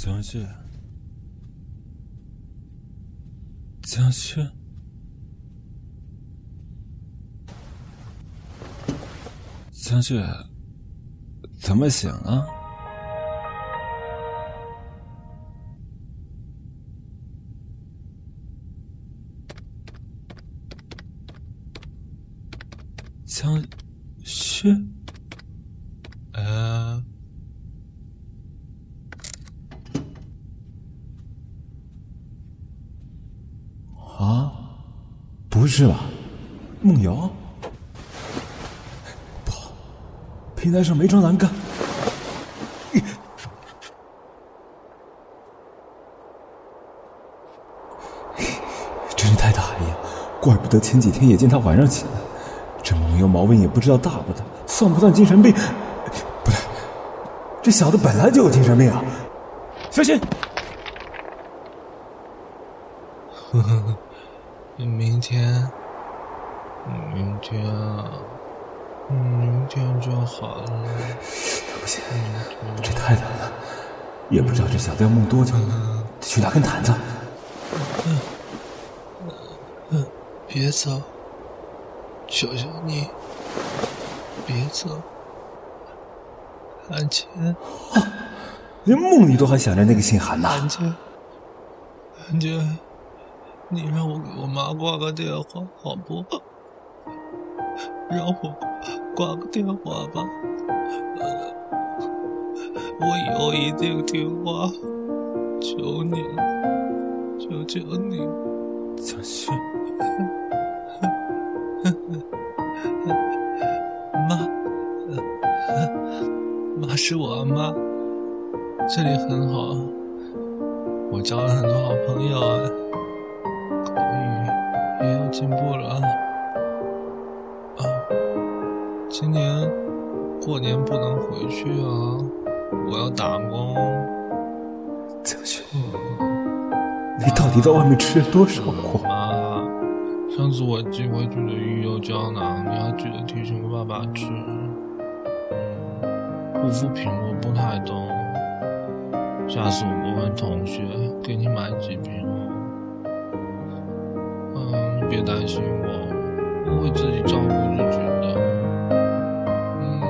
江旭，江旭，江旭，怎么醒了？不是吧？梦瑶？不好，平台上没装栏杆。真是太大意了，怪不得前几天也见他晚上起来。这梦瑶毛病也不知道大不大，算不算精神病？不对，这小子本来就有精神病啊！小心！天，明天啊，明天就好了。不行，这太难了，也不知道这小子要梦多久。去拿根毯子。嗯别走，求求你，别走，韩倩，连梦里都还想着那个姓韩的。韩倩，韩倩，你让我给我妈挂个电话好不好？让我挂个电话吧，呃我以后一定听话，求你了，求求你了。江雪，妈，呃妈是我啊妈，这里很好，我交了很多好朋友啊，进步了啊。啊今年过年不能回去啊，我要打工。江雪，你到底在外面吃了多少苦？妈，上次我寄回去的鱼油胶囊，你还记得提醒爸爸吃。嗯，护肤品我不太懂，下次我不问同学，给你买几瓶别担心我，我会自己照顾自己的。嗯，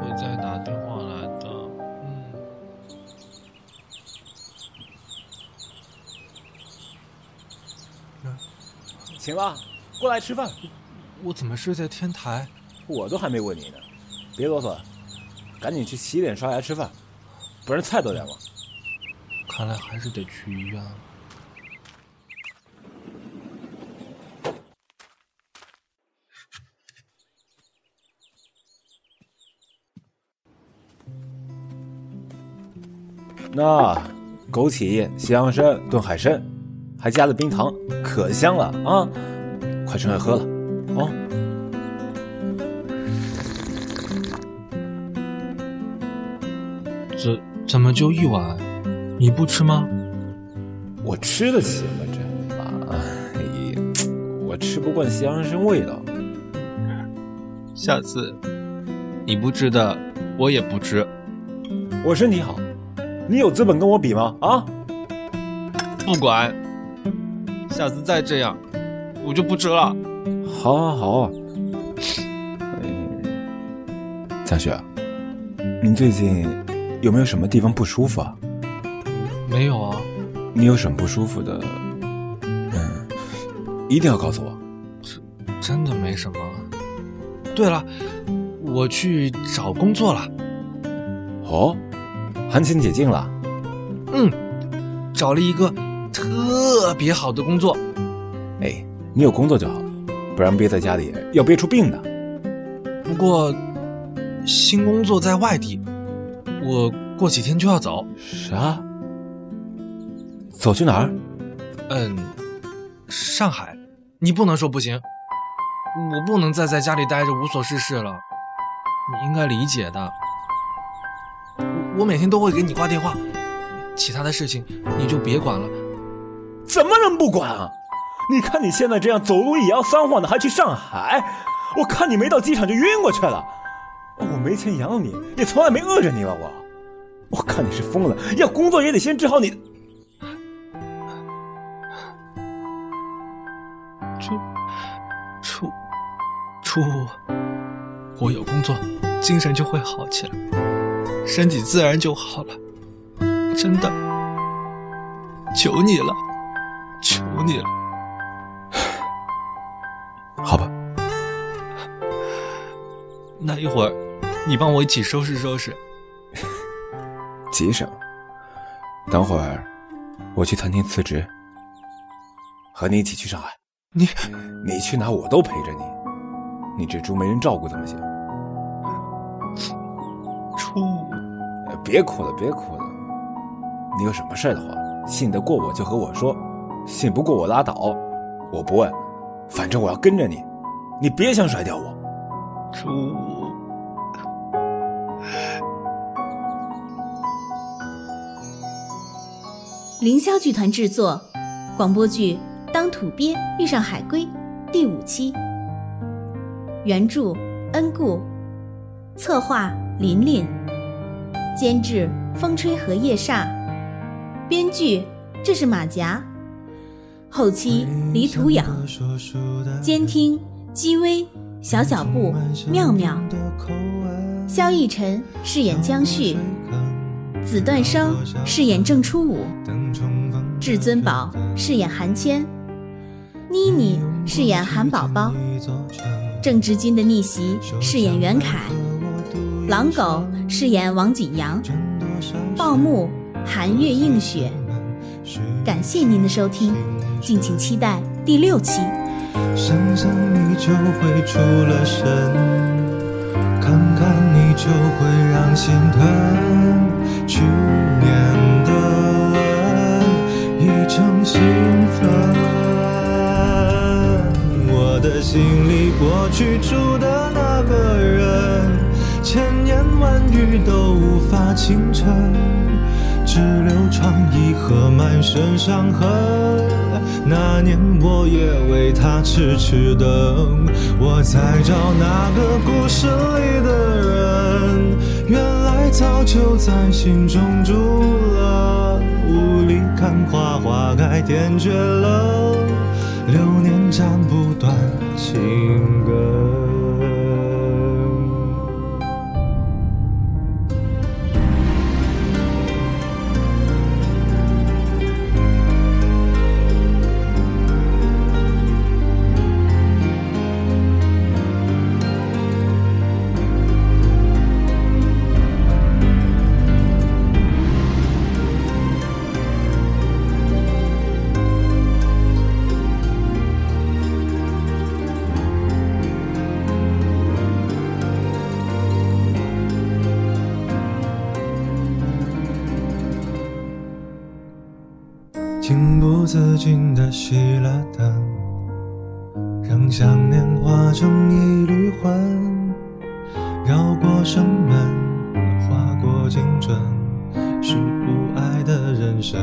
会再打电话来的。嗯。行了，过来吃饭。我怎么睡在天台？我都还没问你呢，别啰嗦了，赶紧去洗脸刷牙吃饭，不然菜都凉了。看来还是得去医院了。那枸杞叶、西洋参炖海参，还加了冰糖，可香了啊！快趁热喝了，哦。这怎么就一碗？你不吃吗？我吃得起吗？这啊，我吃不惯西洋参味道。下次你不吃的，我也不吃。我身体好，你有资本跟我比吗？啊？不管，下次再这样，我就不吃了。好，好，好。嗯，江雪，你最近有没有什么地方不舒服啊？没有啊，你有什么不舒服的？嗯，一定要告诉我。真真的没什么。对了，我去找工作了。哦，寒情解禁了。嗯，找了一个特别好的工作。哎，你有工作就好，不然憋在家里要憋出病的。不过，新工作在外地，我过几天就要走。啥？走去哪儿？嗯，上海。你不能说不行，我不能再在家里待着无所事事了。你应该理解的。我我每天都会给你挂电话，其他的事情你就别管了。怎么能不管啊？你看你现在这样走路也要三晃的，还去上海？我看你没到机场就晕过去了。我没钱养你，也从来没饿着你了。我，我看你是疯了，要工作也得先治好你。初初初五，我有工作，精神就会好起来，身体自然就好了。真的，求你了，求你了。好吧，那一会儿，你帮我一起收拾收拾。急什么？等会儿我去餐厅辞职，和你一起去上海。你你去哪我都陪着你。你这猪没人照顾怎么行？初五，别哭了，别哭了。你有什么事的话，信得过我就和我说，信不过我拉倒。我不问，反正我要跟着你。你别想甩掉我。猪。凌霄剧团制作，广播剧《当土鳖遇上海龟》第五期。原著：恩顾，策划：琳琳，监制：风吹荷叶煞，编剧：这是马甲，后期：李土养，监听：姬薇、小小布、妙妙，萧逸晨饰演江旭。子段生饰演郑初武，至尊宝饰演韩谦，妮妮饰演韩宝宝，郑志军的逆袭饰演袁凯，狼狗饰演王景阳，报幕寒月映雪。感谢您的收听，敬请期待第六期。想想你就会出了神，看看你就会让心疼。去年的吻已成心分，我的心里过去住的那个人，千言万语都无法倾城，只留疮痍和满身伤痕。那年我也为他痴痴等，我在找那个故事里的人，原来早就在心中住了。雾里看花，花开天绝了，流年斩不断情根。自禁地熄了灯，让想念化成一缕魂，绕过生门，划过青春，是不爱的人生。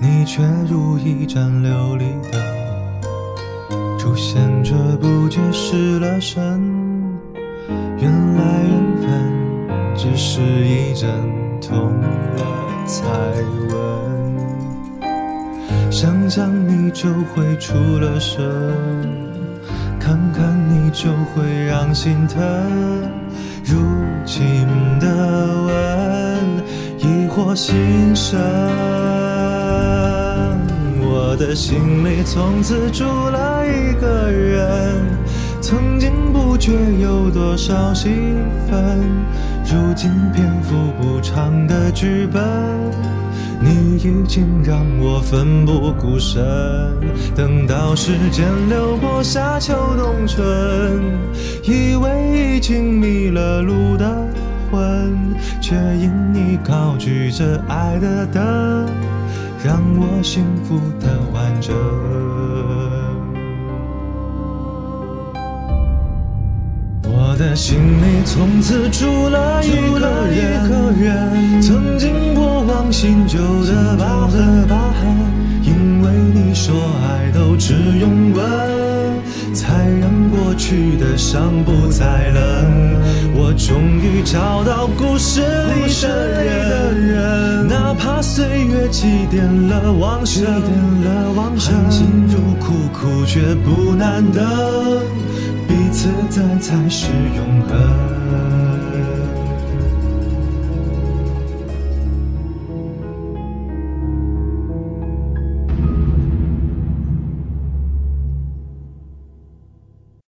你却如一盏琉璃灯，出现却不觉失了神。原来缘分只是一阵痛了。才问，想想你就会出了神，看看你就会让心疼。如今的吻，疑惑心生，我的心里从此住了一个人，曾经不觉有多少兴奋。如今篇幅不长的剧本，你已经让我奋不顾身。等到时间流过夏秋冬春，以为已经迷了路的魂，却因你高举着爱的灯，让我幸福的完整。我的心里从此住了一个人，过往心旧的疤痕，因为你说爱都只用吻，才让过去的伤不再冷。我终于找到故事里的人，哪怕岁月祭奠了往事，含辛茹苦苦却不难得，彼此在才是永恒。